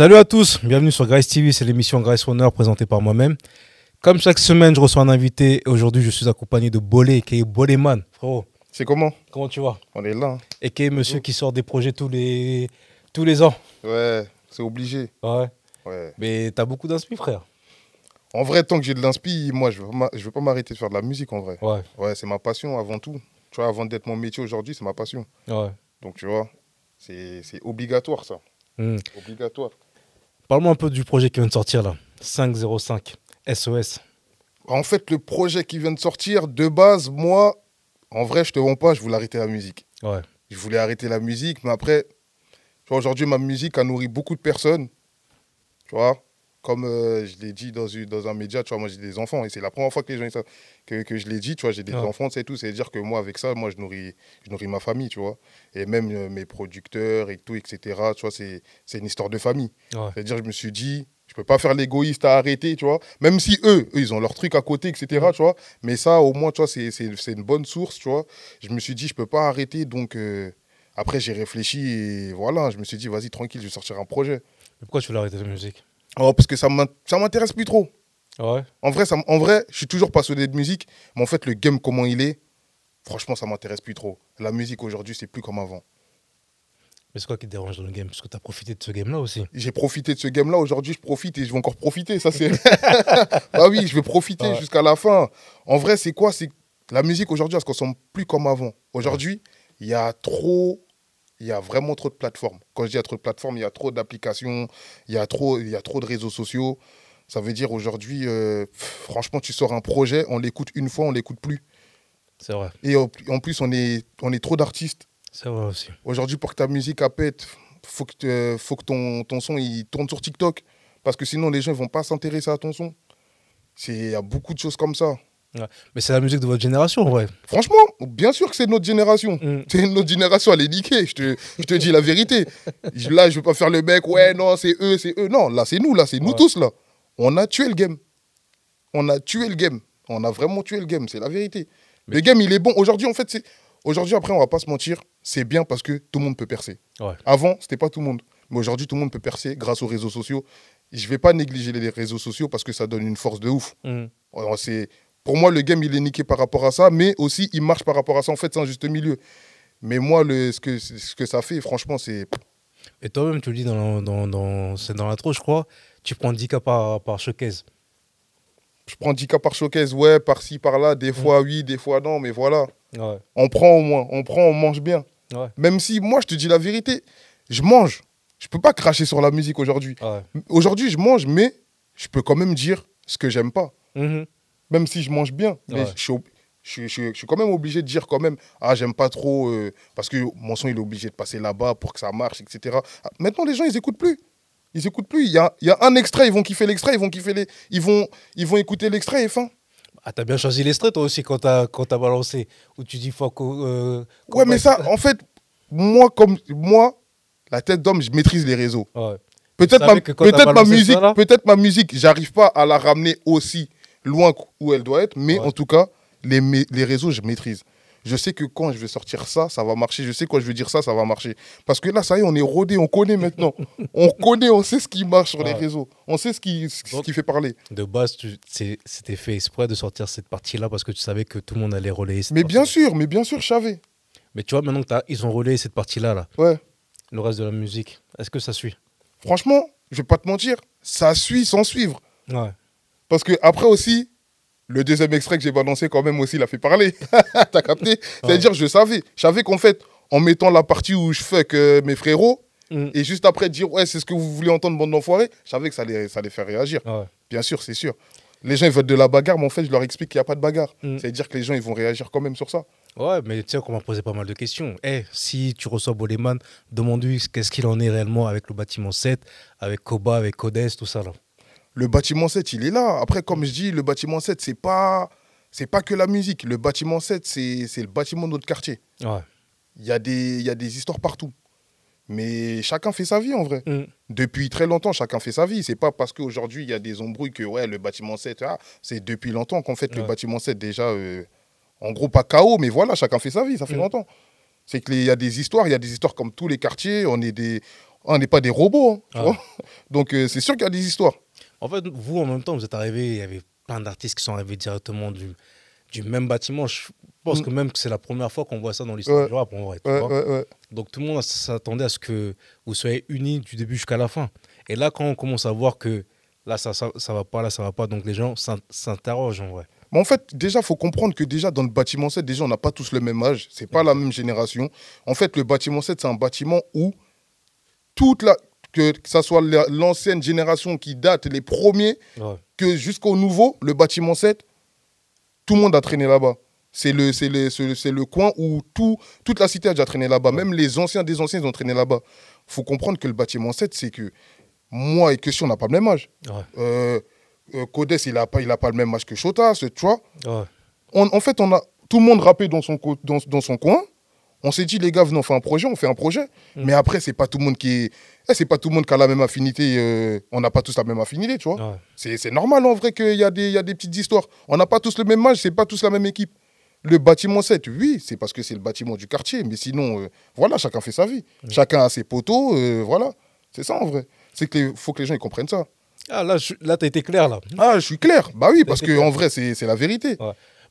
Salut à tous, bienvenue sur Grace TV, c'est l'émission Grace Runner présentée par moi-même. Comme chaque semaine, je reçois un invité et aujourd'hui, je suis accompagné de Bolé, qui est Boléman. Frérot, C'est comment? Comment tu vas? On est là. hein. Et qui est monsieur qui sort des projets tous les, tous les ans. Ouais, c'est obligé. Ouais? Ouais. Mais t'as beaucoup d'inspi, frère. En vrai, tant que j'ai de l'inspi, moi, je je veux pas m'arrêter de faire de la musique en vrai. Ouais, Ouais, c'est ma passion avant tout. Tu vois, avant d'être mon métier aujourd'hui, c'est ma passion. ouais. Donc, tu vois, c'est c'est obligatoire ça. Hmm. Obligatoire. Parle-moi un peu du projet qui vient de sortir là. 505 SOS. En fait, le projet qui vient de sortir, de base, moi, en vrai, je te mens pas, je voulais arrêter la musique. Ouais. Je voulais arrêter la musique, mais après, aujourd'hui, ma musique a nourri beaucoup de personnes. Tu vois, comme euh, je l'ai dit dans, un média, tu vois, moi j'ai des enfants et c'est la première fois que les gens que, que je l'ai dit, tu vois, j'ai des Ah. enfants, c'est tout. C'est-à-dire que moi, avec ça, moi, je nourris, je nourris ma famille, tu vois. Et même euh, mes producteurs et tout, etc. Tu vois, c'est une histoire de famille. Ouais. C'est-à-dire, je me suis dit, je peux pas faire l'égoïste à arrêter, tu vois. Même si eux, eux, ils ont leur truc à côté, etc., tu vois. Mais ça, au moins, tu vois, c'est- une bonne source, tu vois. Je me suis dit, je peux pas arrêter, donc euh, après, j'ai réfléchi et voilà, je me suis dit, vas-y, tranquille, je vais sortir un projet. Mais pourquoi tu voulais arrêter la musique? Oh, parce que ça m'in- ça m'intéresse plus trop. Ouais. En vrai, ça, en vrai, je suis toujours passionné de musique, mais en fait, le game, comment il est, franchement, ça m'intéresse plus trop. La musique aujourd'hui, c'est plus comme avant. Mais c'est quoi qui te dérange dans le game? Parce que t'as profité de ce game-là aussi. J'ai profité de ce game-là. Aujourd'hui, je profite et je vais encore profiter. Ça, c'est. bah oui, je vais profiter Ouais. jusqu'à la fin. En vrai, c'est quoi? C'est la musique aujourd'hui, elle se consomme plus comme avant. Aujourd'hui, il y a trop. Il y a vraiment trop de plateformes. Quand je dis il y a trop de plateformes, il y a trop d'applications, il y a trop, il y a trop de réseaux sociaux. Ça veut dire aujourd'hui, euh, franchement, tu sors un projet, on l'écoute une fois, on l'écoute plus. C'est vrai. Et en plus, on est, on est trop d'artistes. C'est vrai aussi. Aujourd'hui, pour que ta musique appète, faut que, te- faut que ton, ton son il tourne sur TikTok. Parce que sinon, les gens ne vont pas s'intéresser à ton son. C'est- Il y a beaucoup de choses comme ça. Mais c'est la musique de votre génération, ouais. Franchement, bien sûr que c'est notre génération. Mm. C'est notre génération, elle est niquée. Je te, je te dis la vérité. Là, je ne veux pas faire le mec, ouais, non, c'est eux, c'est eux. Non, là, c'est nous, là, c'est nous tous, là. On a tué le game. On a tué le game. On a vraiment tué le game, c'est la vérité. Mais le game, il est bon. Aujourd'hui, en fait, c'est. Aujourd'hui, après, on va pas se mentir, c'est bien parce que tout le monde peut percer. Ouais. Avant, c'était pas tout le monde. Mais aujourd'hui, tout le monde peut percer grâce aux réseaux sociaux. Je vais pas négliger les réseaux sociaux parce que ça donne une force de ouf. Alors, c'est- Pour moi, le game, il est niqué par rapport à ça, mais aussi, il marche par rapport à ça. En fait, c'est un juste milieu. Mais moi, le, ce, que, ce que ça fait, franchement, c'est. Et toi-même, tu le dis dans, dans, dans, dans l'intro, je crois, tu prends 10 cas par, par showcase. Je prends 10 cas par showcase, ouais, par-ci, par-là. Des fois, oui, des fois, non, mais voilà. Ouais. On prend au moins. On prend, on mange bien. Ouais. Même si, moi, je te dis la vérité, je mange. Je peux pas cracher sur la musique aujourd'hui. Ouais. Aujourd'hui, je mange, mais je peux quand même dire ce que j'aime pas. Mhm. Même si je mange bien. Mais Ouais. je, suis ob- je, suis- je suis- je suis quand même obligé de dire quand même, ah, j'aime pas trop, euh, parce que mon son, il est obligé de passer là-bas pour que ça marche, etc. Ah, Maintenant, les gens, ils écoutent plus. Ils écoutent plus. Il y a, il y a un extrait, ils vont kiffer l'extrait, ils vont kiffer les... Ils vont, ils vont écouter l'extrait et fin. Ah, t'as bien choisi l'extrait, toi aussi, quand t'as, quand t'as balancé. Où tu dis, faut qu'on. euh, Ouais, mais ça, en fait, moi, comme moi, la tête d'homme, je maîtrise les réseaux. Ouais. Peut-être ma, peut-être ma musique, peut-être ma musique, j'arrive pas à la ramener aussi loin où elle doit être, mais Ouais. en tout cas, les, les réseaux, je maîtrise. Je sais que quand je vais sortir ça, ça va marcher. Je sais quand je vais dire ça, ça va marcher. Parce que là, ça y est, on est rodé, on connaît maintenant. on connaît, on sait ce qui marche sur les réseaux. On sait ce qui, ce Donc- qui fait parler. De base, c'était fait exprès de sortir cette partie-là parce que tu savais que tout le monde allait relayer cette Mais bien sûr, mais bien sûr, je savais. Mais tu vois, maintenant qu'ils ont relayé cette partie-là, là, Ouais. le reste de la musique, est-ce que ça suit? Franchement, je vais pas te mentir, ça suit sans suivre. Ouais. Parce que après aussi, le deuxième extrait que j'ai balancé quand même aussi, il a fait parler. T'as capté? C'est-à-dire, je savais. Je savais qu'en fait, en mettant la partie où je fuck euh, mes frérots, Mm. et juste après dire, ouais, c'est ce que vous voulez entendre, bande d'enfoirés, je savais que ça allait, ça allait faire réagir. Ouais. Bien sûr, c'est sûr. Les gens, ils veulent de la bagarre, mais en fait, je leur explique qu'il n'y a pas de bagarre. Mm. C'est-à-dire que les gens, ils vont réagir quand même sur ça. Ouais, mais tu sais qu'on m'a posé pas mal de questions. Eh, si tu reçois Boleman, demande-lui qu'est-ce qu'il en est réellement avec le bâtiment 7, avec Koba, avec Codes, tout ça là. Le bâtiment 7, il est là. Après, comme je dis, le bâtiment 7, c'est pas, c'est pas que la musique. Le bâtiment 7, c'est le bâtiment de notre quartier. Ouais. Il y, a des- y a des histoires partout. Mais chacun fait sa vie en vrai. Mm. Depuis très longtemps, chacun fait sa vie. C'est pas parce qu'aujourd'hui, il y a des embrouilles que ouais, le bâtiment 7, ah, c'est depuis longtemps qu'en fait, le bâtiment 7, déjà, euh, en gros, pas KO, mais voilà, chacun fait sa vie, ça fait Mm. longtemps. C'est qu'il y a des histoires, il y a des histoires comme tous les quartiers. On est des, On n'est pas des robots. hein, tu Ah. vois. Donc, euh, c'est sûr qu'il y a des histoires. En fait, vous, en même temps, vous êtes arrivé, il y avait plein d'artistes qui sont arrivés directement du, du même bâtiment. Je pense Mm. que même que c'est la première fois qu'on voit ça dans l'histoire Ouais. du rap, en vrai. Ouais, ouais. Donc tout le monde s'attendait à ce que vous soyez unis du début jusqu'à la fin. Et là, quand on commence à voir que là, ça, ça, ça va pas, là, ça va pas, donc les gens s'in- s'interrogent en vrai. Mais en fait, déjà, faut comprendre que déjà, dans le bâtiment 7, déjà, on n'a pas tous le même âge. C'est pas la même génération. En fait, le bâtiment 7, c'est un bâtiment où toute la. Que, que ça soit la- l'ancienne génération qui date, les premiers, Ouais. que jusqu'au nouveau, le bâtiment 7, tout le monde a traîné là-bas. C'est le, c'est le, le, coin où tout, toute la cité a déjà traîné là-bas. Même les anciens des anciens, ils ont traîné là-bas. faut comprendre que le bâtiment 7, c'est que moi et Question, on n'a pas le même âge. Ouais. Euh, euh, Codes, il n'a pas, il a pas le même âge que Shota, ce- tu vois. Ouais. On- en fait, on a tout le monde rappé dans son, dans, dans son coin. On s'est dit, les gars, venez, on fait un projet, on fait un projet. Mm. Mais après, c'est pas tout le monde qui est. eh, c'est pas tout le monde qui a la même affinité. euh, on n'a pas tous la même affinité, tu vois. Ouais. C'est normal en vrai qu'il y, a des- il y a des petites histoires. On n'a pas tous le même âge, c'est pas tous la même équipe. Le bâtiment 7, oui, c'est parce que c'est le bâtiment du quartier. Mais sinon, euh, voilà, chacun fait sa vie. Chacun a ses poteaux, euh, voilà. C'est ça en vrai. C'est qu'il faut que les gens ils comprennent ça. Ah, là, je- là, t'as été clair, là. Ah, je suis clair. Bah oui, parce C'est que clair. en vrai, c'est la vérité.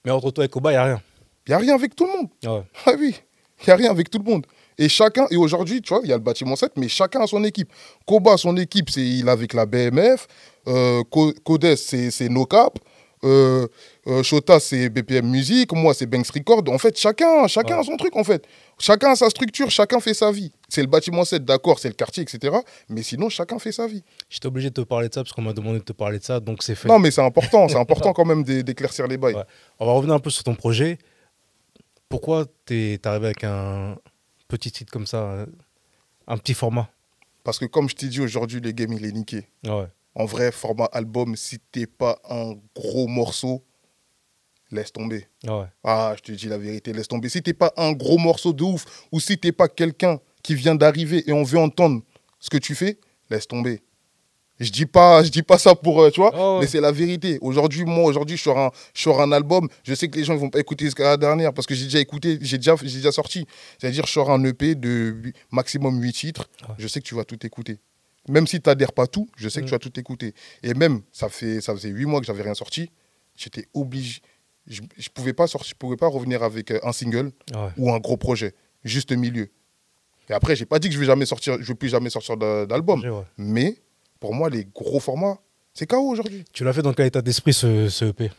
Mais entre toi et Koba, il n'y a rien. Il n'y a rien avec tout le monde. Ouais. Ah oui, n'y a rien avec tout le monde. Et chacun, et aujourd'hui, tu vois, il y a le bâtiment 7, mais chacun a son équipe. Koba, son équipe, c'est il est avec la BMF. Euh, Co- Codes, c'est NoCap. Euh, euh, Shota, c'est BPM Music. Moi, c'est Banks Record. En fait, chacun, chacun Ouais. a son truc, en fait. Chacun a sa structure, chacun fait sa vie. C'est le bâtiment 7, d'accord, c'est le quartier, etc. Mais sinon, chacun fait sa vie. J'étais obligé de te parler de ça parce qu'on m'a demandé de te parler de ça, donc c'est fait. Non, mais c'est important, c'est important quand même d'é- d'éclaircir les bails. Ouais. On va revenir un peu sur ton projet. Pourquoi t'es arrivé avec un petit titre comme ça, un petit format? Parce que comme je t'ai dit aujourd'hui, le game, il est niqué. Ouais. En vrai, format album, si t'es pas un gros morceau, laisse tomber. Ouais. Ah, je te dis la vérité, laisse tomber. Si t'es pas un gros morceau de ouf, ou si t'es pas quelqu'un qui vient d'arriver et on veut entendre ce que tu fais, laisse tomber. Je dis pas, je dis pas ça pour, euh, tu vois, ouais. mais c'est la vérité. Aujourd'hui, moi, aujourd'hui, je sors un, je sors un album. Je sais que les gens ils vont pas écouter jusqu'à la dernière parce que j'ai déjà écouté, j'ai déjà, j'ai déjà sorti. C'est-à-dire, je sors un EP de maximum 8 titres. Ouais. Je sais que tu vas tout écouter. Même si tu n'adhères pas tout, je sais que tu vas tout écouter. Et même, ça, fait, ça faisait 8 mois que j'avais rien sorti. J'étais obligé. Je ne pouvais, pas sortir- je pouvais pas revenir avec euh, un single Ouais. ou un gros projet. Juste milieu. Et après, j'ai pas dit que je vais jamais sortir, je vais plus jamais sortir d'a- d'album. Mais pour moi, les gros formats, c'est KO aujourd'hui. Tu l'as fait dans quel état d'esprit ce, ce E EP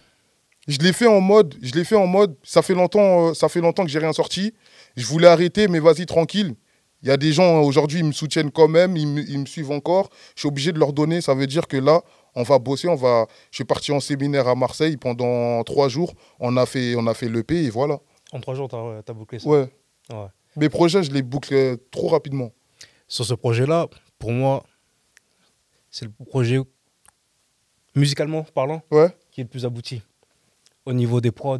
Je l'ai fait en mode, je l'ai fait en mode, ça fait longtemps, euh, ça fait longtemps que j'ai rien sorti. Je voulais arrêter, mais vas-y tranquille. Il y a des gens euh, aujourd'hui, ils me soutiennent quand même, ils me, ils me suivent encore. Je suis obligé de leur donner. Ça veut dire que là, on va bosser, on va. Je suis parti en séminaire à Marseille pendant trois jours. On a fait, on a fait l'EP et voilà. En trois jours, t'as as bouclé ça Ouais. Ouais. Mes projets, je les boucle euh, trop rapidement. Sur ce projet-là, pour moi, c'est le projet, musicalement parlant, Ouais. qui est le plus abouti. Au niveau des prods,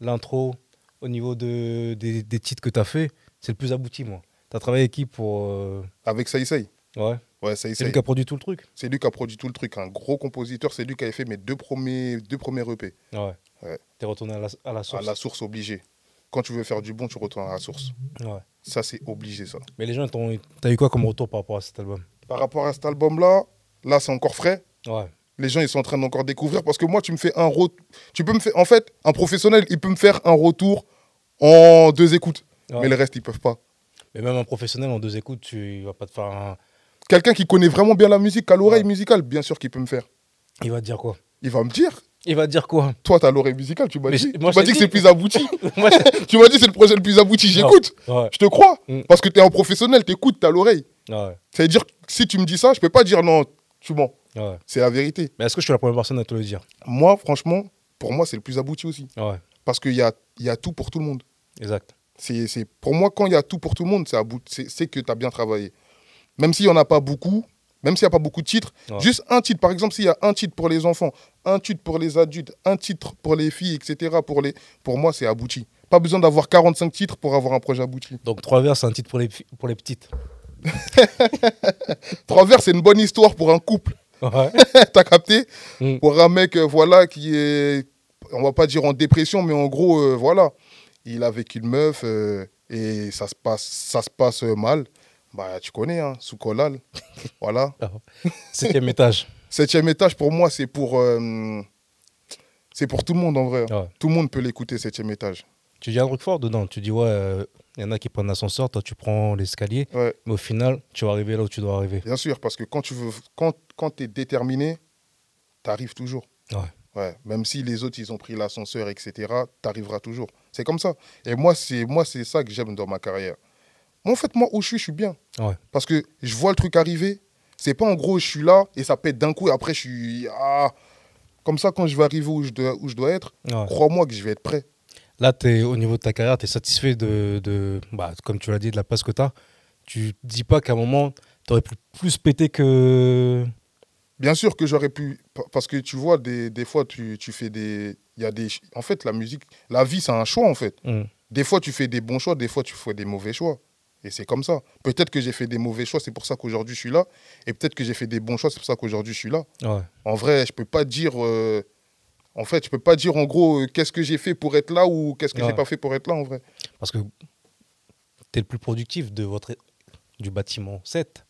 l'intro, au niveau de, des, des titres que tu as fait, c'est le plus abouti, moi. Tu as travaillé avec qui pour. euh, Avec Saïsei. Ouais. Ouais, C'est lui qui a produit tout le truc C'est lui qui a produit tout le truc. Un gros compositeur. C'est lui qui avait fait mes deux premiers, deux premiers EP. Ouais. Ouais. T'es retourné à la, à la À source. la source obligée. Quand tu veux faire du bon, tu retournes à la source. Ouais. Ça, c'est obligé, ça. Mais les gens, t'ont- t'as eu quoi comme retour par rapport à cet album? Par rapport à cet album-là, là, c'est encore frais. Ouais. Les gens, ils sont en train d'encore découvrir parce que moi, tu me fais un retour. Tu peux me faire. En fait, un professionnel, il peut me faire un retour en deux écoutes. Ouais. Mais le reste, ils peuvent pas. Mais même un professionnel en deux écoutes, tu vas pas te faire un. Quelqu'un qui connaît vraiment bien la musique, qui a l'oreille Ouais. musicale, bien sûr qu'il peut me faire. Il va te dire quoi? Il va me dire. Il va te dire quoi? Toi, t'as l'oreille musicale, tu m'as dit. moi, tu m'as dit que c'est dit. plus abouti. Tu m'as dit que c'est le projet le plus abouti. J'écoute. Ouais. Je te crois. Mm. Parce que t'es un professionnel, t'écoutes, t'as l'oreille. Ouais. Ça veut dire que si tu me dis ça, je peux pas dire non, tu mens. Ouais. C'est la vérité. Mais est-ce que je suis la première personne à te le dire? Moi, franchement, pour moi, c'est le plus abouti aussi. Ouais. Parce qu'il y a, y a tout pour tout le monde. Exact. C'est, c'est- pour moi, quand il y a tout pour tout le monde, c'est, que tu as bien travaillé. Même s'il n'y en a pas beaucoup, même s'il n'y a pas beaucoup de titres, Ouais. juste un titre, par exemple, s'il y a un titre pour les enfants, un titre pour les adultes, un titre pour les filles, etc., pour, les, pour moi, c'est abouti. Pas besoin d'avoir 45 titres pour avoir un projet abouti. Donc, Trois vers, c'est un titre pour les, pour les petites. Trois vers, c'est une bonne histoire pour un couple. Ouais. T'as capté Mm. Pour un mec, euh, voilà, qui est, on va pas dire en dépression, mais en gros, euh, voilà, il a avec une meuf euh, et ça se passe, ça se passe mal. Bah, tu connais, hein, sous Colal. voilà. Septième étage. Septième étage, pour moi, c'est pour, c'est pour tout le monde en vrai. Ouais. Tout le monde peut l'écouter, septième étage. Tu dis un truc fort dedans. Tu dis, ouais, il y en a qui prennent l'ascenseur, toi tu prends l'escalier. Ouais, Mais au final, tu vas arriver là où tu dois arriver. bien sûr, parce que quand tu veux, quand, quand es déterminé, tu arrives toujours. Ouais. Ouais, même si les autres, ils ont pris l'ascenseur, etc., tu arriveras toujours. C'est comme ça. Et moi, c'est moi c'est ça que j'aime dans ma carrière. Moi, en fait, moi, où je suis, je suis bien. Ouais. Parce que je vois le truc arriver. C'est pas en gros, je suis là et ça pète d'un coup et après, je suis. Ah. Comme ça, quand je vais arriver où je dois, où je dois être, Ouais. crois-moi que je vais être prêt. Là, es, au niveau de ta carrière, tu es satisfait de, de bah, comme tu l'as dit, de la place que tu as. Tu dis pas qu'à un moment, tu aurais pu plus péter que. Bien sûr que j'aurais pu. pa- Parce que tu vois, des, des fois, tu, tu fais des. Y a des. En fait, la musique, la vie, c'est un choix, en fait. Hmm. Des fois, tu fais des bons choix, des fois, tu fais des mauvais choix. Et c'est comme ça. Peut-être que j'ai fait des mauvais choix, c'est pour ça qu'aujourd'hui, je suis là. Et peut-être que j'ai fait des bons choix, c'est pour ça qu'aujourd'hui, je suis là. Ouais. En vrai, je peux pas dire. euh, En fait, je peux pas dire en gros euh, qu'est-ce que j'ai fait pour être là ou qu'est-ce que Ouais. j'ai pas fait pour être là en vrai. Parce que tu es le plus productif de votre, du bâtiment 7.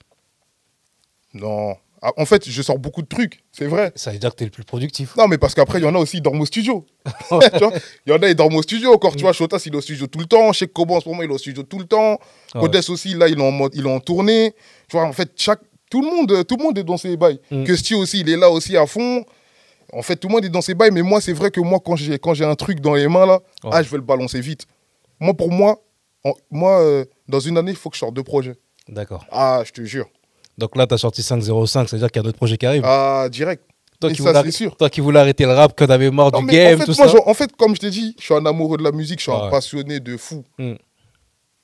Non. Ah, En fait, je sors beaucoup de trucs, c'est vrai. Ça veut dire que tu es le plus productif. Non, mais parce qu'après, il y en a aussi, ils dorment au studio. Il y en a, ils dorment au studio encore. Tu vois, Shotas, il est au studio tout le temps. Chez Kobo, en ce moment, il est au studio tout le temps. Codes aussi, là, il est en, tournée. Tu vois, en fait, chaque, tout, le monde, tout le monde est dans ses bails. Mm. Que aussi, il est là aussi à fond. En fait, tout le monde est dans ses bails. Mais moi, c'est vrai que moi, quand j'ai, quand j'ai un truc dans les mains, là, Ouais. ah, je veux le balancer vite. Moi, pour moi, en- moi euh, dans une année, il faut que je sorte deux projets. D'accord. Ah, je te jure. Donc là, tu as sorti 505, c'est-à-dire qu'il y a d'autres projets qui arrivent. Ah, direct. toi, qui ça, voulais c'est arr- sûr. toi qui voulais arrêter le rap, que t'avais marre Non, du game, en, tout moi, ça. en fait, comme je t'ai dit, je suis un amoureux de la musique, je suis un Ouais. passionné de fou. Mm.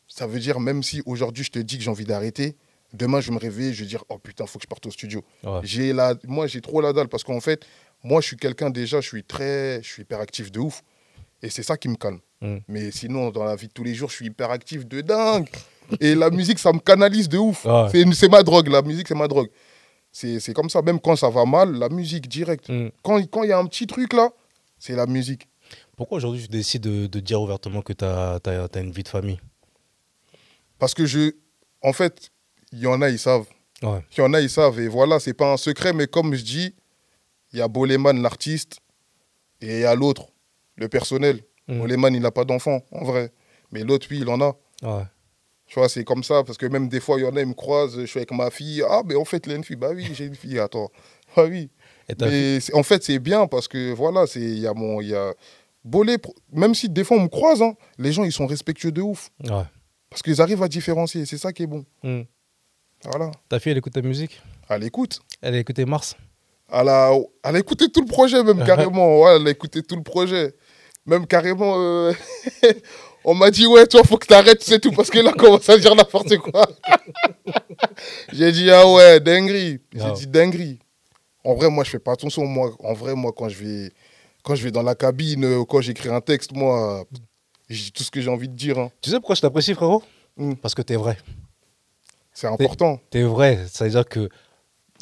Ça veut dire, même si aujourd'hui je te dis que j'ai envie d'arrêter, demain je vais me réveiller, je vais dire, oh putain, faut que je parte au studio. Ouais. J'ai la... Moi, j'ai trop la dalle parce qu'en fait, moi, je suis quelqu'un déjà, je suis très. Je suis hyperactif de ouf. Et c'est ça qui me calme. Mm. Mais sinon, dans la vie de tous les jours, je suis hyperactif de dingue. Et la musique, ça me canalise de ouf. Ouais. C'est ma drogue, la musique, c'est ma drogue. C'est comme ça, même quand ça va mal, la musique, direct. Mm. Quand il quand y a un petit truc là, c'est la musique. Pourquoi aujourd'hui tu décides de, de dire ouvertement que tu as, une vie de famille? Parce que je. En fait, il y en a, ils savent. Ouais. Il y en a, ils savent. Et voilà, c'est pas un secret, mais comme je dis, il y a Boleman, l'artiste, et il y a l'autre, le personnel. Mm. Boleman, il n'a pas d'enfant, en vrai. Mais l'autre, oui, il en a. Ouais. Tu vois, c'est comme ça, parce que même des fois, il y en a, ils me croisent, je suis avec ma fille. Ah, mais en fait, il a une fille. Bah oui, j'ai une fille, attends. Bah oui. Et Mais en fait, c'est bien parce que voilà, c'est il y a mon. Y a... Bolé, même si des fois on me croise, hein, les gens, ils sont respectueux de ouf. Ouais. Parce qu'ils arrivent à différencier. C'est ça qui est bon. Mm. Voilà. Ta fille, elle écoute ta musique? À l'écoute. Elle a écouté Mars Elle a, elle a écouté tout le projet, même carrément. Ouais, elle a écouté tout le projet. Même carrément, euh, on m'a dit, ouais, toi, faut que t'arrêtes, c'est tout, parce que là, commence à dire n'importe quoi. J'ai dit, ah ouais, dinguerie. J'ai dit, dinguerie. En vrai, moi, je fais pas attention. Moi, en vrai, moi, quand je vais, quand je vais dans la cabine, euh, quand j'écris un texte, moi, je dis tout ce que j'ai envie de dire. hein. Tu sais pourquoi je t'apprécie, frérot? Mm. Parce que t'es vrai. C'est important. T'es vrai. Ça veut dire que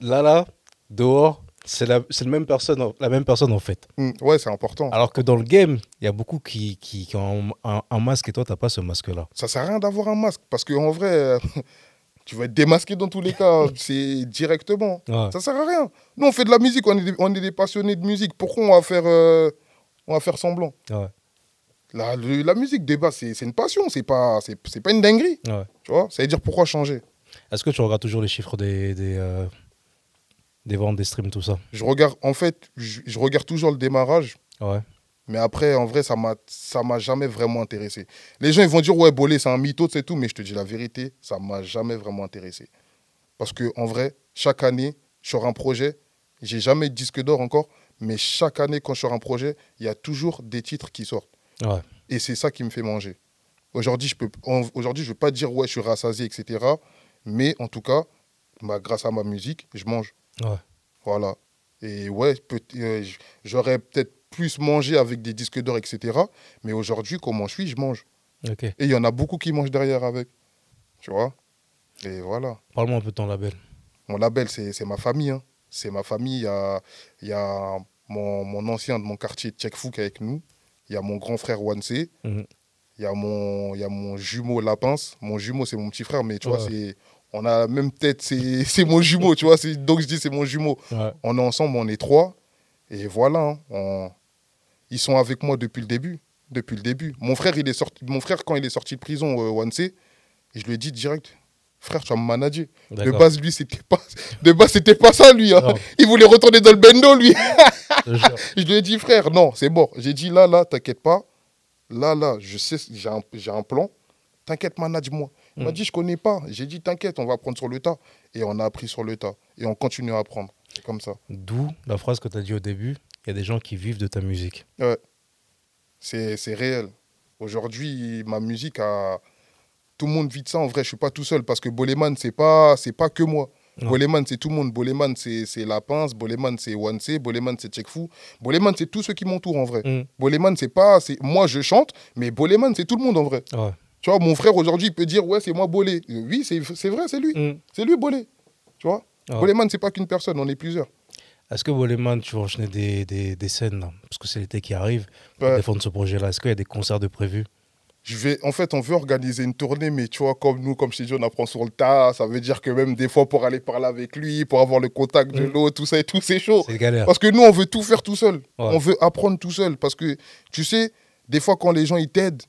là, là, dehors, c'est la, même personne, la même personne en fait. Mm. Ouais, c'est important. Alors que dans le game, il y a beaucoup qui, qui, qui ont un, masque et toi, t'as pas ce masque-là. Ça sert à rien d'avoir un masque, parce qu'en vrai, euh, tu vas être démasqué dans tous les cas. C'est directement. Ouais. Ça sert à rien. Nous, on fait de la musique, on est des, on est des passionnés de musique. Pourquoi on va faire, euh, on va faire semblant? Ouais. la, le- la musique, débat, c'est une passion, c'est pas, c'est pas une dinguerie. Ouais. Tu vois? Ça veut dire pourquoi changer? Est-ce que tu regardes toujours les chiffres des, des, euh, des ventes, des streams, tout ça Je regarde, en fait, je, je regarde toujours le démarrage, Ouais. mais après, en vrai, ça m'a ça m'a jamais vraiment intéressé. Les gens, ils vont dire, ouais, Bolé, c'est un mytho, c'est tout, mais je te dis la vérité, ça m'a jamais vraiment intéressé. Parce que en vrai, chaque année, sur un projet, j'ai jamais de disque d'or encore, mais chaque année, quand je sors un projet, il y a toujours des titres qui sortent. Ouais. Et c'est ça qui me fait manger. Aujourd'hui, je peux, aujourd'hui, je veux pas dire ouais, je suis rassasié, etc. Mais en tout cas, bah, grâce à ma musique, je mange. Ouais. Voilà. Et ouais, peut- euh, j'aurais peut-être plus mangé avec des disques d'or, etc. Mais aujourd'hui, comment je suis, je mange. Et il y en a beaucoup qui mangent derrière avec. Tu vois? Et voilà. Parle-moi un peu de ton label. Mon label, c'est ma famille. hein. C'est ma famille. Il y a, y a mon, mon ancien de mon quartier, Tchèque Fouk, avec nous. Il y a mon grand frère Wanse. Mhm. Il y a mon, y a mon jumeau Lapins. Mon jumeau, c'est mon petit frère, mais tu vois, c'est, On a la même tête, c'est c'est mon jumeau, tu vois. Donc je dis c'est mon jumeau. Ouais. On est ensemble, on est trois. Et voilà, hein, on- ils sont avec moi depuis le début. Depuis le début. Mon frère, il est sorti... Mon frère quand il est sorti de prison, euh, je lui ai dit direct, frère, tu vas me manager. De base, lui, c'était pas, de base, c'était pas ça, lui. hein. Il voulait retourner dans le bendo, lui. Je lui ai dit, frère, non, c'est bon. J'ai dit, là, là, t'inquiète pas. Là, là, je sais, j'ai un, j'ai un plan. T'inquiète, manage-moi. Il m'a Mm. dit, je connais pas. J'ai dit, t'inquiète, on va apprendre sur le tas. Et on a appris sur le tas. Et on continue à apprendre. C'est comme ça. D'où la phrase que tu as dit au début il y a des gens qui vivent de ta musique. C'est c'est réel. Aujourd'hui, ma musique a. Tout le monde vit de ça en vrai. Je suis pas tout seul parce que Boleman, c'est pas, c'est pas que moi. Non. Boleman, c'est tout le monde. Boleman, c'est c'est La Pince. Boleman, c'est One C. Boleman, c'est Checkfou. Boleman, c'est tous ceux qui m'entourent en vrai. Mm. Boleman, c'est pas. c'est- Moi, je chante, mais Boleman, c'est tout le monde en vrai. Ouais. Tu vois, mon frère aujourd'hui, il peut dire Ouais, c'est moi Bolé. Oui, c'est vrai, c'est lui. Mm. C'est lui Bolé. Tu vois? Ouais. Boleman, c'est pas qu'une personne, on est plusieurs. Est-ce que Boleman, tu vas enchaîner des, des, des scènes là? Parce que c'est l'été qui arrive pour Ouais. défendre ce projet-là. Est-ce qu'il y a des concerts de prévus? Je vais, en fait, on veut organiser une tournée, mais tu vois, comme nous, comme je t'ai dit, on apprend sur le tas. Ça veut dire que même des fois, pour aller parler avec lui, pour avoir le contact de Mm. l'autre, tout ça et tout, c'est chaud. C'est galère. Parce que nous, on veut tout faire tout seul. Ouais. On veut apprendre tout seul. Parce que, tu sais, des fois, quand les gens, ils t'aident,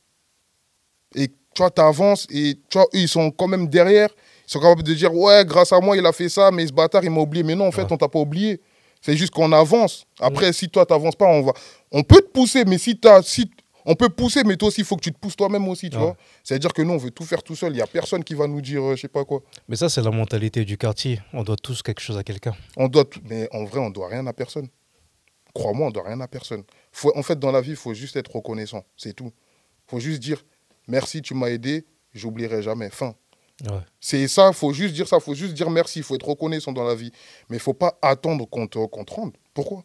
et tu vois, t'avances, et tu vois, eux, ils sont quand même derrière, ils sont capables de dire, ouais, grâce à moi, il a fait ça, mais ce bâtard, il m'a oublié. Mais non, en fait, on t'a pas oublié. C'est juste qu'on avance. Après, si toi, t'avances pas, on va... On peut te pousser, mais si t'as... Si... On peut pousser, mais toi aussi, il faut que tu te pousses toi-même aussi, tu Ouais. vois. C'est-à-dire que nous, on veut tout faire tout seul. Il n'y a personne qui va nous dire, euh, je sais pas quoi. Mais ça, c'est la mentalité du quartier. On doit tous quelque chose à quelqu'un. On doit tout- Mais en vrai, on doit rien à personne. Crois-moi, on doit rien à personne. Faut... En fait, dans la vie, il faut juste être reconnaissant. C'est tout. Il faut juste dire, merci, tu m'as aidé, j'oublierai jamais. Fin. Ouais. C'est ça, il faut juste dire ça, il faut juste dire merci, il faut être reconnaissant dans la vie. Mais il faut pas attendre qu'on te, rende. Pourquoi?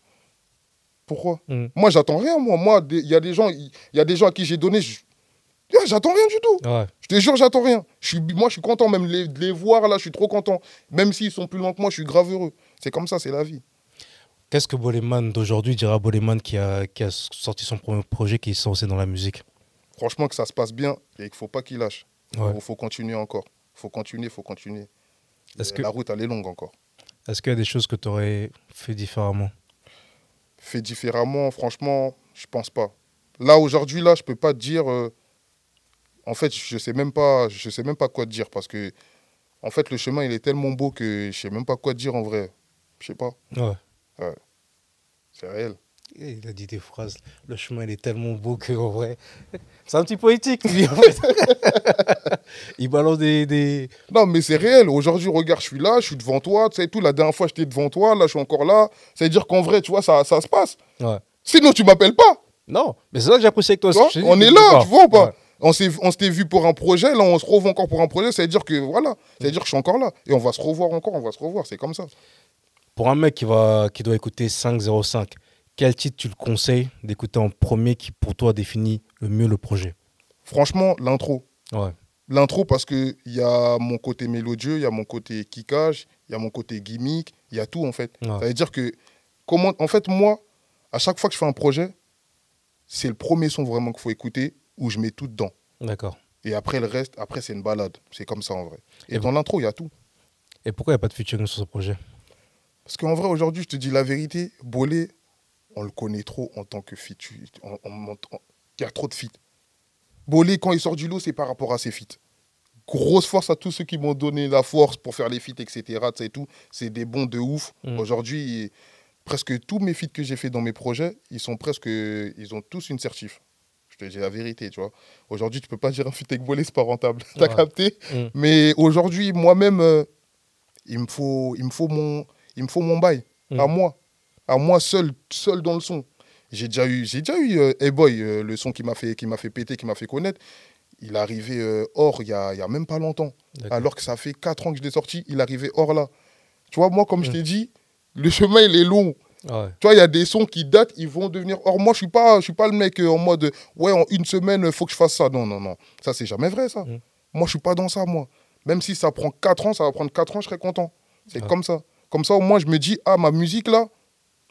Pourquoi? Mm. Moi, j'attends rien, moi. Moi, il y a des gens, il y a des gens à qui j'ai donné, je- Yeah, j'attends rien du tout. Ouais. Je te jure, j'attends rien. Je suis, moi, je suis content même les- de les voir là, je suis trop content. Même s'ils sont plus loin que moi, je suis grave heureux. C'est comme ça, c'est la vie. Qu'est-ce que Boleman d'aujourd'hui dira à Boleman qui a, qui a sorti son premier projet, qui est censé dans la musique? Franchement, que ça se passe bien et qu'il faut pas qu'il lâche. Ouais. Il faut continuer encore. Il faut continuer, il faut continuer. Est-ce Et que- La route, elle est longue encore. Est-ce qu'il y a des choses que tu aurais fait différemment? Fait différemment, franchement, je pense pas. Là aujourd'hui là, je peux pas te dire euh, en fait, je sais même pas je sais même pas quoi te dire parce que en fait, le chemin, il est tellement beau que je sais même pas quoi te dire en vrai. Je sais pas, Ouais. c'est réel. Et Il a dit des phrases. Le chemin, il est tellement beau que, en vrai. C'est un petit poétique, lui, en fait. il balance des. des... Non, mais c'est réel. Aujourd'hui, regarde, je suis là, je suis devant toi, tu sais tout, la dernière fois, j'étais devant toi, là, je suis encore là. C'est-à-dire qu'en vrai, tu vois, ça, ça se passe. Ouais. Sinon, tu m'appelles pas. Non, mais c'est là que j'apprécie avec toi. Tu vois, on est là, tu vois ou pas Ouais. On s'est on s'était vu pour un projet, là, on se retrouve encore pour un projet. C'est-à-dire que, voilà, c'est-à-dire que je suis encore là. Et on va se revoir encore, on va se revoir, c'est comme ça. Pour un mec qui, va, qui doit écouter 505, quel titre tu le conseilles d'écouter en premier qui, pour toi, définit le mieux le projet? Franchement, l'intro. Ouais. L'intro, parce qu'il y a mon côté mélodieux, il y a mon côté kickage, il y a mon côté gimmick, il y a tout en fait. Ouais. Ça veut dire que, comment, en fait, moi, à chaque fois que je fais un projet, c'est le premier son vraiment qu'il faut écouter où je mets tout dedans. D'accord. Et après, le reste, après, c'est une balade. C'est comme ça en vrai. Et, Et dans l'intro, il y a tout. Et pourquoi il n'y a pas de featuring sur ce projet? Parce qu'en vrai, aujourd'hui, je te dis la vérité, Bolé, on le connaît trop en tant que feat. On- on- on- Il y a trop de feats. Bolé, quand il sort du lot, c'est par rapport à ses feats. Grosse force à tous ceux qui m'ont donné la force pour faire les feats, etc. et tout. C'est des bons de ouf. Mm. Aujourd'hui, presque tous mes feats que j'ai fait dans mes projets, ils sont presque. Ils ont tous une certif. Je te dis la vérité, tu vois. Aujourd'hui, tu peux pas dire un feat avec Bolé, c'est pas rentable. T'as Ouais. capté Mm. Mais aujourd'hui, moi-même, euh, il, me faut, il, me faut mon, il me faut mon bail. Mm. À moi. À moi seul, seul dans le son. J'ai déjà eu, j'ai déjà eu euh, Hey Boy, euh, le son qui m'a fait, qui m'a fait péter, qui m'a fait connaître. Il est arrivé euh, hors il y a, il y a même pas longtemps. Alors que ça fait 4 ans que je l'ai sorti, il est arrivé hors là. Tu vois, moi, comme je Mm. t'ai dit, le chemin, il est long. Ouais. Tu vois, il y a des sons qui datent, ils vont devenir. Or, moi, je suis pas, je suis pas le mec euh, en mode, ouais, en une semaine, il faut que je fasse ça. Non, non, non. Ça, c'est jamais vrai, ça. Mm. Moi, je suis pas dans ça, moi. Même si ça prend 4 ans, ça va prendre 4 ans, je serai content. C'est Ouais. comme ça. Comme ça, au moins, je me dis, ah, ma musique, là,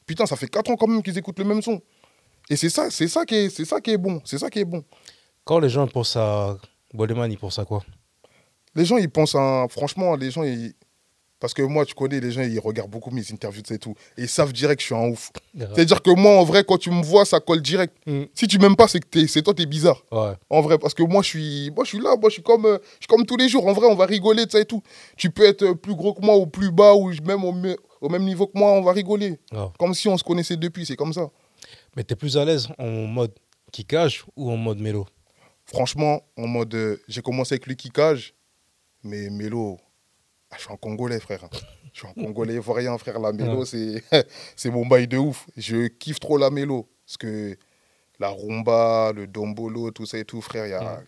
putain, ça fait 4 ans quand même qu'ils écoutent le même son. Et c'est ça, c'est ça qui est, c'est ça qui est bon. C'est ça qui est bon. Quand les gens pensent à Boleman, ils pensent à quoi? Les gens, ils pensent à. Franchement, les gens, ils. Parce que moi, tu connais, les gens, ils regardent beaucoup mes interviews, et tout. Et ils savent direct que je suis un ouf. C'est-à-dire que moi, en vrai, quand tu me vois, ça colle direct. Mm. Si tu m'aimes pas, c'est que t'es- c'est toi, t'es bizarre. Ouais. En vrai, parce que moi, je suis, moi, je suis là, moi, je suis comme, euh, je suis comme tous les jours. En vrai, on va rigoler, de ça et tout. Tu peux être plus gros que moi ou plus bas ou même au, au même niveau que moi, on va rigoler. Ouais. Comme si on se connaissait depuis, c'est comme ça. Mais t'es plus à l'aise en mode kickage ou en mode mélo Franchement, en mode, euh, j'ai commencé avec le kickage, mais Mélo, ah, je suis un Congolais, frère. Je suis un Congolais ivoirien, frère. La Mélo, Ouais. c'est, mon bail de ouf. Je kiffe trop la Mélo. Parce que la rumba, le dombolo, tout ça et tout, frère, il y a, Ouais.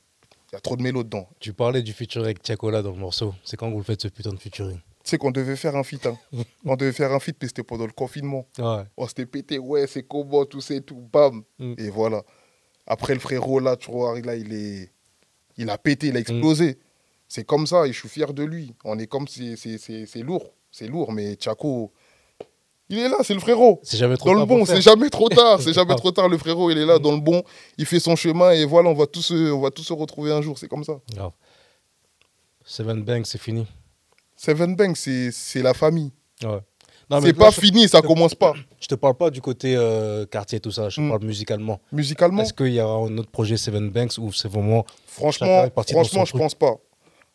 y a trop de mélo dedans. Tu parlais du featuring avec Tiakola dans le morceau. C'est quand vous le faites ce putain de featuring? Tu sais qu'on devait faire un feat. hein. on devait faire un feat, mais c'était pendant le confinement. Ouais. On s'était pété, ouais, c'est comment, tout et tout, bam. Mm. Et voilà. Après, le frérot, là, tu vois, là, il est. Il a pété, il a explosé. C'est comme ça, et je suis fier de lui. On est comme. C'est c'est- c'est- c'est lourd. C'est lourd, mais Tchako. Il est là, c'est le frérot. C'est jamais trop Dans le tard pour bon, c'est jamais trop tard. C'est jamais trop tard. Le frérot, il est là, dans le bon. Il fait son chemin, et voilà, on va tous se, on va tous se retrouver un jour. C'est comme ça. Grave. Seven Banks, c'est fini. Seven Banks, c'est la famille. Ouais. C'est pas je, fini, ça commence pas. je te parle pas du côté euh, quartier, tout ça. Je te Mm. parle musicalement. Musicalement, Est-ce qu'il y aura un autre projet Seven Banks ou c'est vraiment. Franchement, franchement, je truc. pense pas.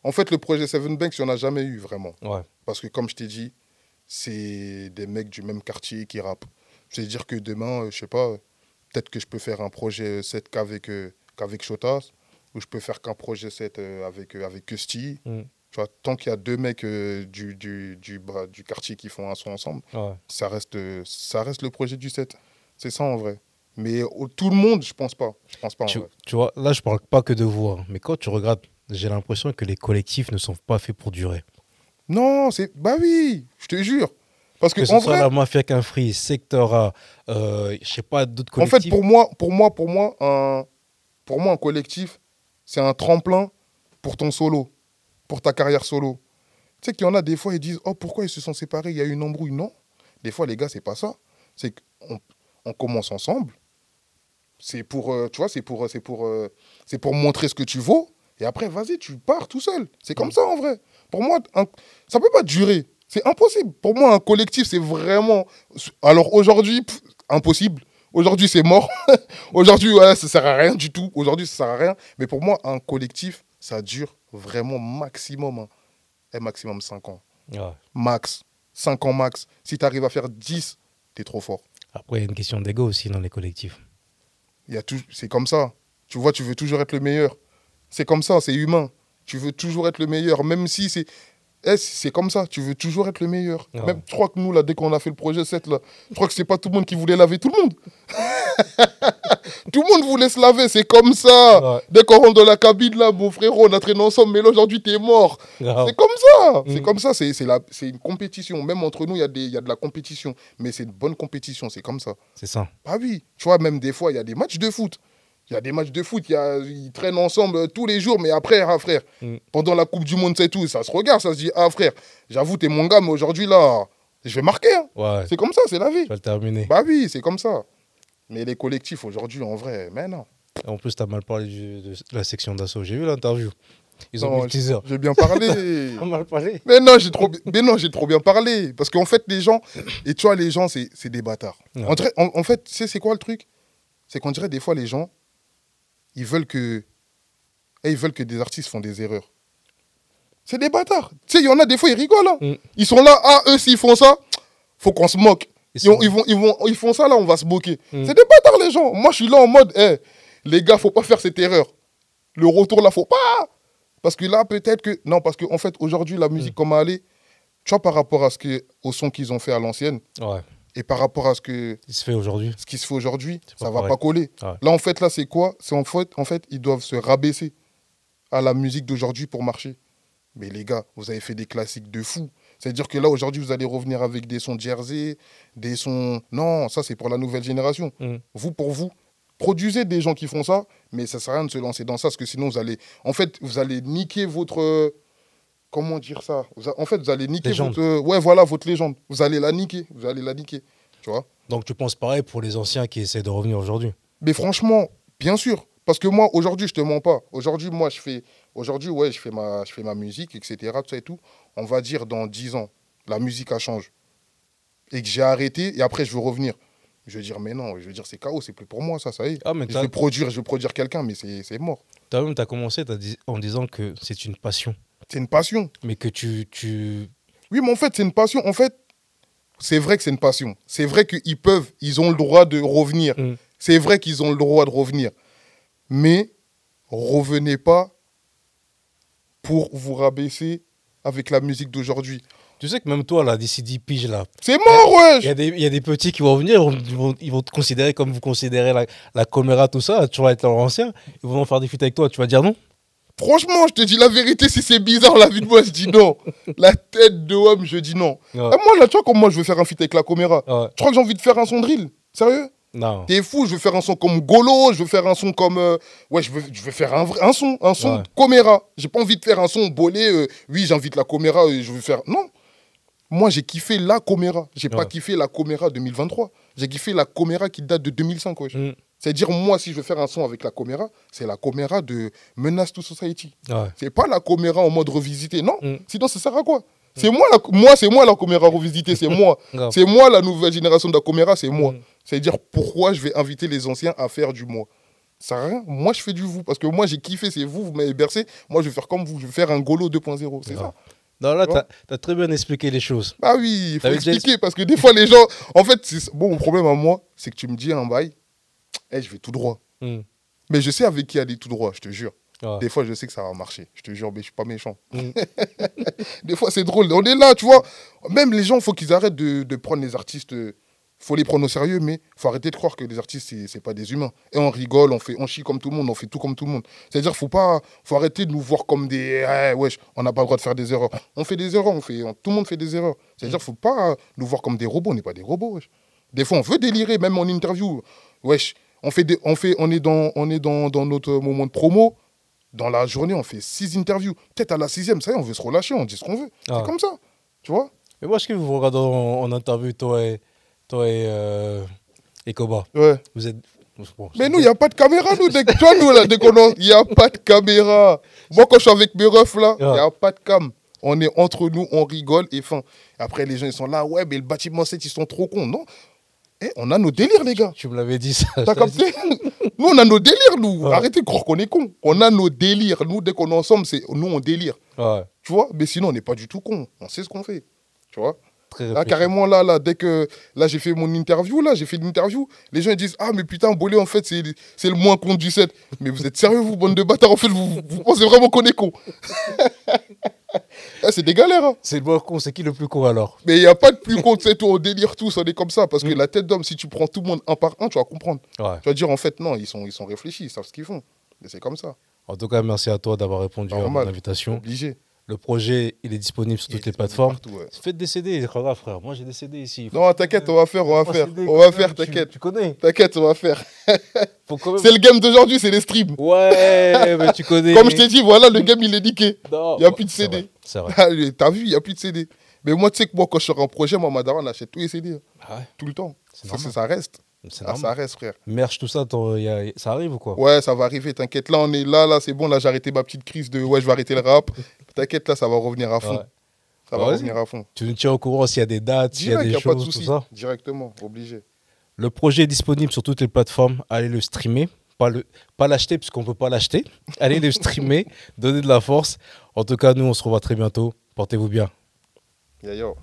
En fait, le projet Seven Banks, il n'y en a jamais eu vraiment. Ouais. Parce que, comme je t'ai dit, c'est des mecs du même quartier qui rappent. C'est-à-dire que demain, euh, je sais pas, peut-être que je peux faire un projet 7 qu'avec euh, qu'avec Shotas, ou je peux faire qu'un projet 7 euh, avec, avec Kusty. Mm. Tu vois, tant qu'il y a deux mecs euh, du, du, du, bras- du quartier qui font un son ensemble, Ouais. ça reste, ça reste le projet du 7. C'est ça en vrai. Mais au- tout le monde, je pense pas. Je pense pas en Tu, vrai. tu vois, là, je parle pas que de vous. hein, mais quand tu regardes, j'ai l'impression que les collectifs ne sont pas faits pour durer. Non, c'est. Bah oui, je te jure. Parce que, Que ce en soit vrai, la Mafia qu'un free, Sectora, euh, je sais pas, d'autres En collectifs. fait, pour moi, pour moi, pour moi, un, pour moi, un collectif, c'est un tremplin pour ton solo, pour ta carrière solo. Tu sais qu'il y en a des fois, ils disent, oh, pourquoi ils se sont séparés? Il y a eu une embrouille. Non. Des fois, les gars, c'est pas ça. C'est qu'on on commence ensemble. C'est pour, euh, tu vois, c'est pour, euh, c'est pour, euh, c'est pour montrer ce que tu vaux. Et après, vas-y, tu pars tout seul. C'est comme ça, en vrai. Pour moi, un- ça peut pas durer. C'est impossible. Pour moi, un collectif, c'est vraiment. Alors aujourd'hui, pff, impossible. Aujourd'hui, c'est mort. Aujourd'hui, ouais, ça sert à rien du tout. Aujourd'hui, ça sert à rien. Mais pour moi, un collectif, ça dure vraiment maximum. hein. Eh, maximum 5 ans. Ouais. Max. 5 ans max. Si tu arrives à faire 10, tu es trop fort. Après, il y a une question d'ego aussi dans les collectifs. Il y a tout, c'est comme ça. Tu vois, tu veux toujours être le meilleur. C'est comme ça, c'est humain. Tu veux toujours être le meilleur, même si c'est. Eh, c'est comme ça, tu veux toujours être le meilleur. Ouais. Même, je crois que nous, là, dès qu'on a fait le projet 7, là, je crois que c'est pas tout le monde qui voulait laver tout le monde. tout le monde voulait se laver, c'est comme ça. Ouais. Dès qu'on rentre dans la cabine, là, mon frérot, on a traîné ensemble, mais là, aujourd'hui, t'es mort. Grave. C'est comme ça. C'est Mm. comme ça. C'est une compétition. Même entre nous, il y, a des- il y a de la compétition. Mais c'est une bonne compétition. C'est comme ça. C'est ça. Ah oui, tu vois, même des fois, il y a des matchs de foot. Il y a des matchs de foot, il y a- ils traînent ensemble euh, tous les jours, mais après, ah frère, Mm. pendant la Coupe du Monde, c'est tout, ça se regarde, ça se dit, ah frère, j'avoue, t'es mon gars, mais aujourd'hui, là, je vais marquer. hein. Ouais. C'est comme ça, c'est la vie. Tu vas le terminer. Bah oui, c'est comme ça. Mais les collectifs, aujourd'hui, en vrai, mais non. En plus, tu as mal parlé du- de la section d'assaut. J'ai vu l'interview. Ils ont Non, mis le teaser. J'ai bien parlé. Mal parlé. mais non, j'ai trop, mais non, j'ai trop bien parlé. Parce qu'en fait, les gens, et tu vois, les gens, c'est des bâtards. Ouais. En- en fait, tu sais, c'est quoi le truc? C'est qu'on dirait des fois, les gens, ils veulent que. eh, ils veulent que des artistes font des erreurs. C'est des bâtards. Tu sais, il y en a des fois, ils rigolent. hein. Mm. Ils sont là, ah, eux, s'ils font ça, faut qu'on se moque. Ils Ils, sont- ils vont, ils, vont, ils font ça, là, on va se moquer. Mm. C'est des bâtards, les gens. Moi, je suis là en mode, eh, les gars, faut pas faire cette erreur. Le retour, là, faut pas. Parce que là, peut-être que. Non, parce qu'en en fait, aujourd'hui, la Mm. musique, comment elle est, tu vois, par rapport à ce que, au son qu'ils ont fait à l'ancienne, Ouais. Et par rapport à ce, que, Il se fait aujourd'hui. ce qui se fait aujourd'hui, ça va pas coller. Ouais. Là, en fait, là, c'est quoi? C'est en fait, en fait, ils doivent se rabaisser à la musique d'aujourd'hui pour marcher. Mais les gars, vous avez fait des classiques de fou. C'est-à-dire que là, aujourd'hui, vous allez revenir avec des sons Jersey, des sons. Non, ça, c'est pour la nouvelle génération. Mm. Vous, pour vous, produisez des gens qui font ça, mais ça sert à rien de se lancer dans ça, parce que sinon, vous allez. En fait, vous allez niquer votre. Comment dire ça Vous a- En fait, vous allez niquer Légende. votre. euh, Ouais, voilà, votre légende. Vous allez la niquer. Vous allez la niquer. Tu vois Donc, tu penses pareil pour les anciens qui essaient de revenir aujourd'hui? Mais franchement, bien sûr. Parce que moi, aujourd'hui, je te mens pas. Aujourd'hui, moi, je fais. Aujourd'hui, ouais, je fais, ma, je fais ma musique, etc. Tout ça et tout. On va dire dans 10 ans, la musique a changé. Et que j'ai arrêté, et après, je veux revenir. Je veux dire, mais non, je veux dire, c'est chaos, c'est plus pour moi, ça, ça y est. Ah, mais Je vais produire, je vais produire quelqu'un, mais c'est mort. t'as même t'as commencé dit- en disant que c'est une passion, C'est une passion. mais que tu. tu... Oui, mais en fait, c'est une passion. En fait, c'est vrai que c'est une passion. C'est vrai qu'ils peuvent, ils ont le droit de revenir. Mm. C'est vrai qu'ils ont le droit de revenir. Mais revenez pas pour vous rabaisser avec la musique d'aujourd'hui. Tu sais que même toi, là, d'ici 10 piges, là, C'est mort, wesh il y a des petits qui vont venir, ils vont, ils vont te considérer comme vous considérez la, la caméra, tout ça, tu vas être leur ancien, ils vont faire des feats avec toi, tu vas dire non Franchement, je te dis la vérité, si c'est bizarre la vie de moi, je dis non. La tête de homme, je dis non. Ouais. Ah, moi, là, tu vois, comme moi, je veux faire un feat avec la caméra. Ouais. Tu crois que j'ai envie de faire un son drill? Sérieux? Non. T'es fou, je veux faire un son comme Golo, je veux faire un son comme. euh, ouais, je veux, je veux faire un, vrai, un son, un son Ouais. Coméra. J'ai pas envie de faire un son bolé, euh, oui, j'invite la Coméra et je veux faire. Non. Moi, j'ai kiffé la Coméra. J'ai pas kiffé la Coméra 2023. J'ai kiffé la Coméra qui date de 2005, wesh. Mm. C'est-à-dire, moi, si je veux faire un son avec la Coméra, c'est la Coméra de Menace to Society. Ouais. C'est pas la Coméra en mode revisité, non. Mm. Sinon, ça sert à quoi? C'est moi, la, moi, c'est moi la Coméra revisitée, c'est moi. C'est moi la nouvelle génération de la Coméra, c'est moi. Mm. C'est-à-dire pourquoi je vais inviter les anciens à faire du moi? Ça rien. Moi, je fais du vous. Parce que moi, j'ai kiffé, c'est vous, vous m'avez bercé. Moi, je vais faire comme vous. Je vais faire un Golo 2.0. C'est ça. Non, là, Tu as très bien expliqué les choses. Ah oui, il faut déjà expliquer. Parce que des fois, les gens. En fait, bon, mon problème à moi, c'est que tu me dis un bail. Eh, je vais tout droit. Mm. Mais je sais avec qui aller tout droit, je te jure. Ouais. Des fois, je sais que ça va marcher. Je te jure, mais je suis pas méchant. Mm. Des fois, c'est drôle. On est là, tu vois. Même les gens, il faut qu'ils arrêtent de, de prendre les artistes. Il faut les prendre au sérieux, mais faut arrêter de croire que les artistes, c'est c'est pas des humains. Et on rigole, on, fait, on chie comme tout le monde, on fait tout comme tout le monde. C'est-à-dire, faut pas, faut arrêter de nous voir comme des. Eh, wesh, on n'a pas le droit de faire des erreurs. On fait des erreurs, on fait, on- tout le monde fait des erreurs. C'est-à-dire, faut pas nous voir comme des robots, on n'est pas des robots, wesh. Des fois, on veut délirer, même en interview. Wesh, on, fait des, on, fait, on est, dans, on est dans, dans notre moment de promo. Dans la journée, on fait six interviews. Peut-être à la sixième, ça y est, on veut se relâcher, on dit ce qu'on veut. Ah. C'est comme ça. Tu vois Mais moi, je que vous regardez en, en interview, toi et, toi et, euh, et Koba. Ouais. Vous êtes. bon, Mais nous, il n'y a pas de caméra, nous. Dès, toi, nous, là, dès qu'on il n'y a pas de caméra. Moi, quand je suis avec mes refs, là, il n'y a pas de cam. On est entre nous, on rigole et fin. Après, les gens, ils sont là, ouais, mais le bâtiment 7, ils sont trop cons. Non. Eh, on a nos délires, les gars. Tu me l'avais dit ça. T'as capté Nous, on a nos délires, nous. Ouais. Arrêtez de croire qu'on est cons. On a nos délires. Nous, dès qu'on est ensemble, c'est nous, on délire. Ouais, Tu vois? Mais sinon, on n'est pas du tout cons. On sait ce qu'on fait. Tu vois? Très Là, carrément, là, là, dès que là, j'ai fait mon interview, là, j'ai fait l'interview, les gens ils disent Ah, mais putain, Bolé, en fait, c'est c'est le moins con du set. Mais vous êtes sérieux, vous, bande de bâtards En fait, vous, vous- pensez vraiment qu'on est con? Ah, C'est des galères, hein. C'est le moins con, c'est qui le plus con alors? Mais il n'y a pas de plus con, c'est tout, on délire tous, on est comme ça. Parce que Mm. la tête d'homme, si tu prends tout le monde un par un, tu vas comprendre. Ouais. Tu vas dire, en fait, non, ils sont, ils sont réfléchis, ils savent ce qu'ils font. Mais c'est comme ça, En tout cas, merci à toi d'avoir répondu à mon invitation. obligé. Le projet, il est disponible sur Il toutes les plateformes. partout, ouais. Faites des CD, frère. Moi, j'ai des CD ici. Non, t'inquiète, on va faire, on va faire. CD, On va faire, tu- t'inquiète. Tu connais T'inquiète, on va faire. Même- C'est le game d'aujourd'hui, c'est les streams. Ouais, mais tu connais. Comme je t'ai dit, voilà, le game, il est niqué. Il y a plus de CD. C'est vrai. T'as vu, il n'y a plus de CD. Mais moi, tu sais que moi, quand je sors un projet, moi, Madara, on achète tous les CD. hein, Ah ouais, Tout le temps. Ça, ça reste. Ah, ça reste, frère. Merch, tout ça, t'en- y a- ça arrive ou quoi? Ouais, ça va arriver, t'inquiète. Là, on est là, là, c'est bon. Là, j'ai arrêté ma petite crise de ouais, je vais arrêter le rap. T'inquiète, là, ça va revenir à fond. Ouais. Ça Bah, va revenir à fond. Tu nous tiens au courant s'il y a des dates, s'il y a des y a pas de choses, tout ça. Directement, obligé. Le projet est disponible sur toutes les plateformes. Allez le streamer. Pas le pas l'acheter puisqu'on ne peut pas l'acheter. Allez le streamer, donner de la force. En tout cas, nous, on se revoit très bientôt. Portez-vous bien. Yeah, yo.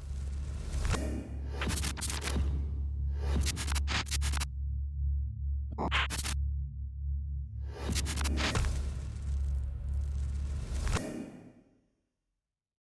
Oh.